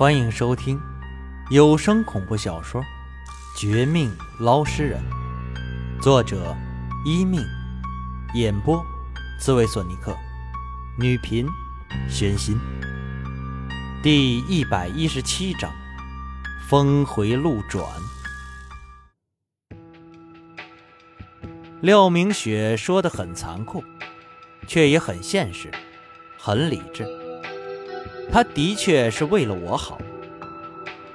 欢迎收听有声恐怖小说《绝命捞尸人》，作者一命，演播刺猬索尼克，女频宣心。第一百一十七章：峰回路转。廖明雪说的很残酷，却也很现实，很理智。他的确是为了我好，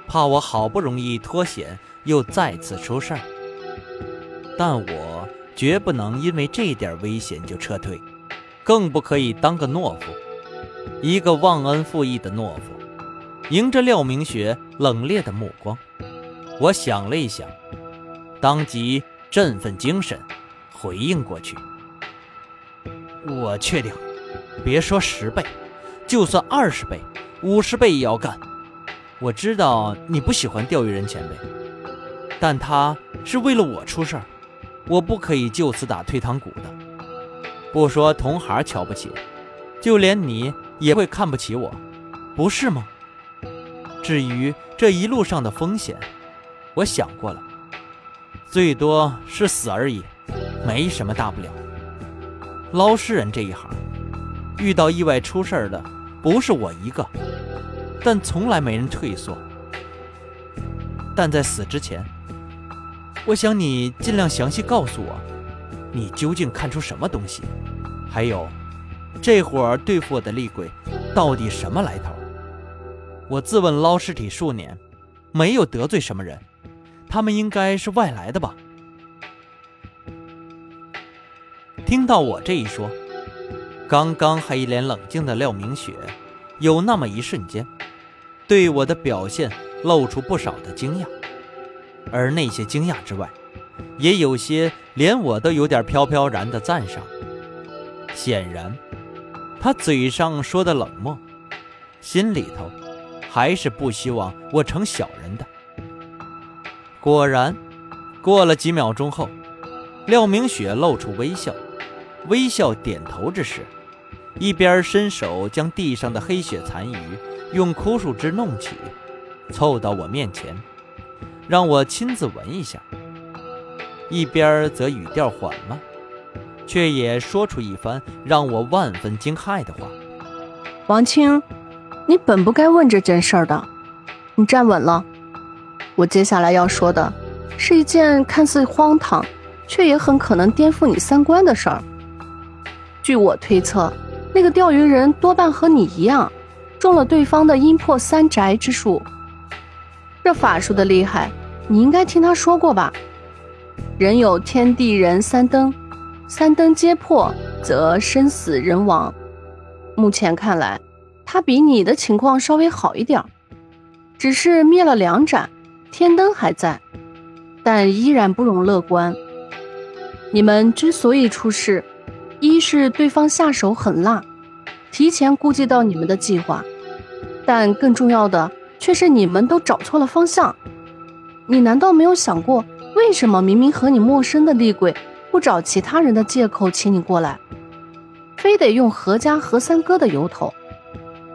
怕我好不容易脱险又再次出事儿。但我绝不能因为这点危险就撤退，更不可以当个懦夫，一个忘恩负义的懦夫。迎着廖明雪冷冽的目光，我想了一想，当即振奋精神，回应过去：“我确定，别说十倍。”就算二十倍、五十倍也要干。我知道你不喜欢钓鱼人前辈，但他是为了我出事儿，我不可以就此打退堂鼓的。不说同行瞧不起，就连你也会看不起我，不是吗？至于这一路上的风险，我想过了，最多是死而已，没什么大不了。捞尸人这一行，遇到意外出事儿的。不是我一个，但从来没人退缩。但在死之前，我想你尽量详细告诉我，你究竟看出什么东西？还有，这伙儿对付我的厉鬼，到底什么来头？我自问捞尸体数年，没有得罪什么人，他们应该是外来的吧？听到我这一说。刚刚还一脸冷静的廖明雪，有那么一瞬间，对我的表现露出不少的惊讶，而那些惊讶之外，也有些连我都有点飘飘然的赞赏。显然，他嘴上说的冷漠，心里头还是不希望我成小人的。果然，过了几秒钟后，廖明雪露出微笑，微笑点头之时。一边伸手将地上的黑血残余用枯树枝弄起，凑到我面前，让我亲自闻一下；一边则语调缓慢，却也说出一番让我万分惊骇的话：“王青，你本不该问这件事儿的，你站稳了。我接下来要说的，是一件看似荒唐，却也很可能颠覆你三观的事儿。据我推测。”那个钓鱼人多半和你一样，中了对方的阴魄三宅之术。这法术的厉害，你应该听他说过吧？人有天地人三灯，三灯皆破，则生死人亡。目前看来，他比你的情况稍微好一点，只是灭了两盏，天灯还在，但依然不容乐观。你们之所以出事。一是对方下手狠辣，提前估计到你们的计划，但更重要的却是你们都找错了方向。你难道没有想过，为什么明明和你陌生的厉鬼不找其他人的借口请你过来，非得用何家何三哥的由头？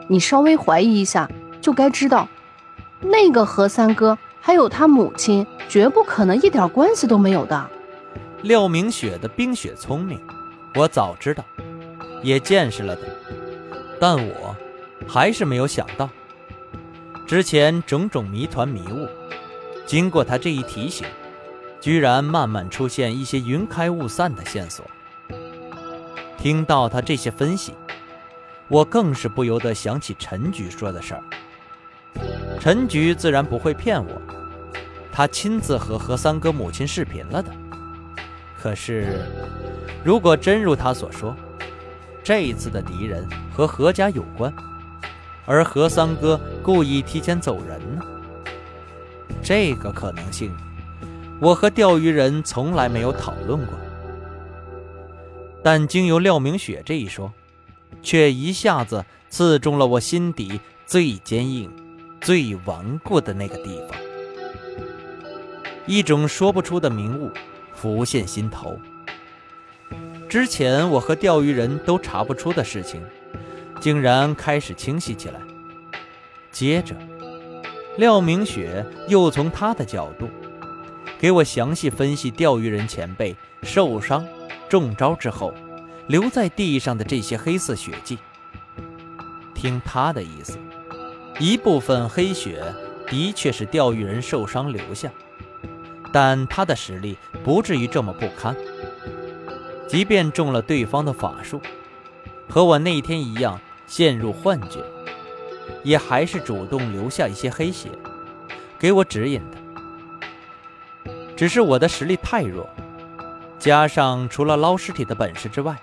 你稍微怀疑一下，就该知道，那个何三哥还有他母亲，绝不可能一点关系都没有的。廖明雪的冰雪聪明。我早知道，也见识了的，但我还是没有想到，之前种种谜团迷雾，经过他这一提醒，居然慢慢出现一些云开雾散的线索。听到他这些分析，我更是不由得想起陈局说的事儿。陈局自然不会骗我，他亲自和何三哥母亲视频了的。可是。如果真如他所说，这一次的敌人和何家有关，而何三哥故意提前走人呢？这个可能性，我和钓鱼人从来没有讨论过。但经由廖明雪这一说，却一下子刺中了我心底最坚硬、最顽固的那个地方。一种说不出的明悟浮现心头。之前我和钓鱼人都查不出的事情，竟然开始清晰起来。接着，廖明雪又从他的角度给我详细分析钓鱼人前辈受伤、中招之后留在地上的这些黑色血迹。听他的意思，一部分黑血的确是钓鱼人受伤留下，但他的实力不至于这么不堪。即便中了对方的法术，和我那天一样陷入幻觉。也还是主动留下一些黑血，给我指引的。只是我的实力太弱，加上除了捞尸体的本事之外，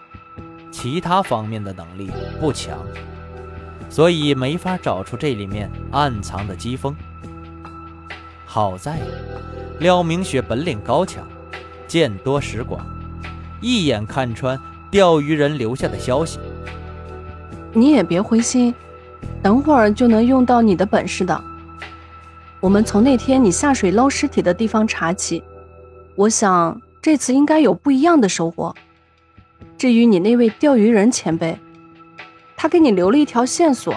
其他方面的能力不强，所以没法找出这里面暗藏的机锋。好在廖明雪本领高强，见多识广，一眼看穿钓鱼人留下的消息。你也别灰心。等会儿就能用到你的本事的。我们从那天你下水捞尸体的地方查起，我想这次应该有不一样的收获。至于你那位钓鱼人前辈，他给你留了一条线索，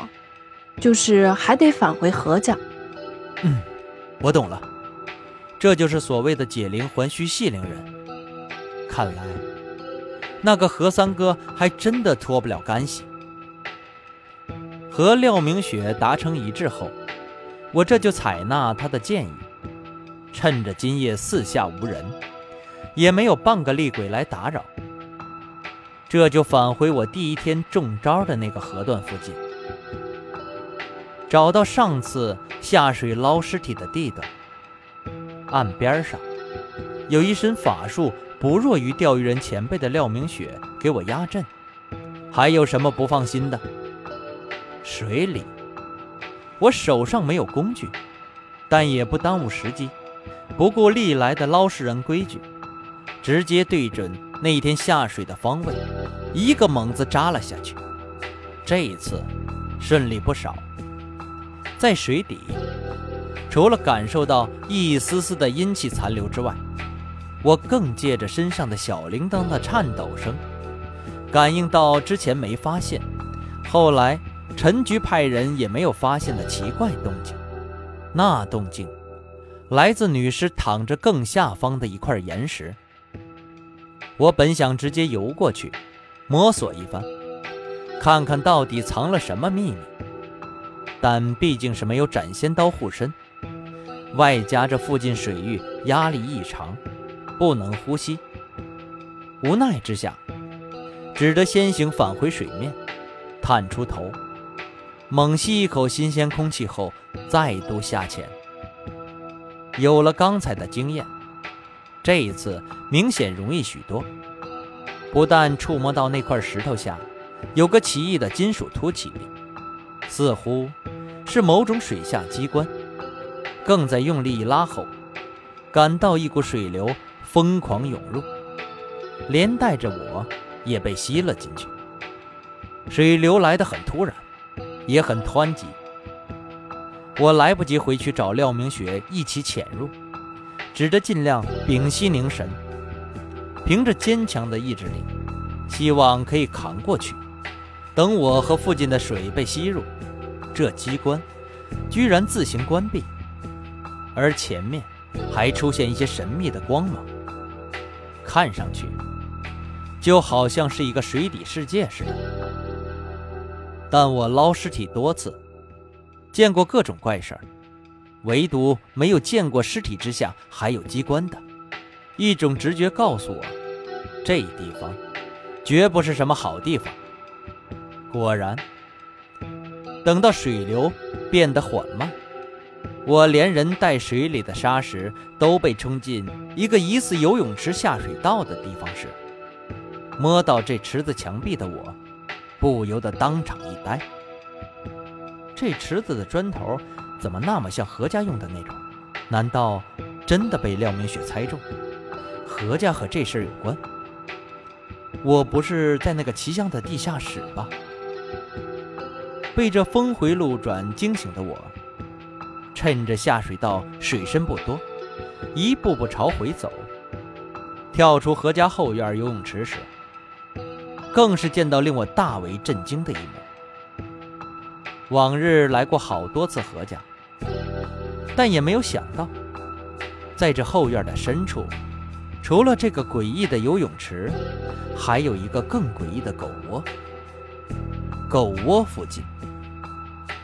就是还得返回何家。嗯，我懂了，这就是所谓的解铃还须系铃人。看来那个何三哥还真的脱不了干系。和廖明雪达成一致后，我这就采纳他的建议，趁着今夜四下无人，也没有半个厉鬼来打扰，这就返回我第一天中招的那个河段附近，找到上次下水捞尸体的地段，岸边上有一身法术不弱于钓鱼人前辈的廖明雪给我压阵，还有什么不放心的？水里，我手上没有工具，但也不耽误时机，不顾历来的捞尸人规矩，直接对准那天下水的方位，一个猛子扎了下去。这一次顺利不少。在水底，除了感受到一丝丝的阴气残留之外，我更借着身上的小铃铛的颤抖声，感应到之前没发现，后来。陈局派人也没有发现的奇怪动静，那动静来自女尸躺着更下方的一块岩石。我本想直接游过去，摸索一番，看看到底藏了什么秘密，但毕竟是没有斩仙刀护身，外加这附近水域压力异常，不能呼吸。无奈之下，只得先行返回水面，探出头。猛吸一口新鲜空气后，再度下潜。有了刚才的经验，这一次明显容易许多。不但触摸到那块石头下有个奇异的金属凸起，似乎是某种水下机关，更在用力一拉后，感到一股水流疯狂涌入，连带着我也被吸了进去。水流来得很突然。也很湍急，我来不及回去找廖明雪一起潜入，只得尽量屏息凝神，凭着坚强的意志力，希望可以扛过去。等我和附近的水被吸入，这机关居然自行关闭，而前面还出现一些神秘的光芒，看上去就好像是一个水底世界似的。但我捞尸体多次，见过各种怪事儿，唯独没有见过尸体之下还有机关的。一种直觉告诉我，这地方绝不是什么好地方。果然，等到水流变得缓慢，我连人带水里的沙石都被冲进一个疑似游泳池下水道的地方时，摸到这池子墙壁的我。不由得当场一呆，这池子的砖头怎么那么像何家用的那种？难道真的被廖明雪猜中？何家和这事有关？我不是在那个奇香的地下室吧？被这峰回路转惊醒的我，趁着下水道水深不多，一步步朝回走。跳出何家后院游泳池时。更是见到令我大为震惊的一幕。往日来过好多次何家，但也没有想到，在这后院的深处，除了这个诡异的游泳池，还有一个更诡异的狗窝。狗窝附近，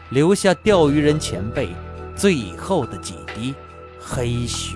留下钓鱼人前辈最后的几滴黑血。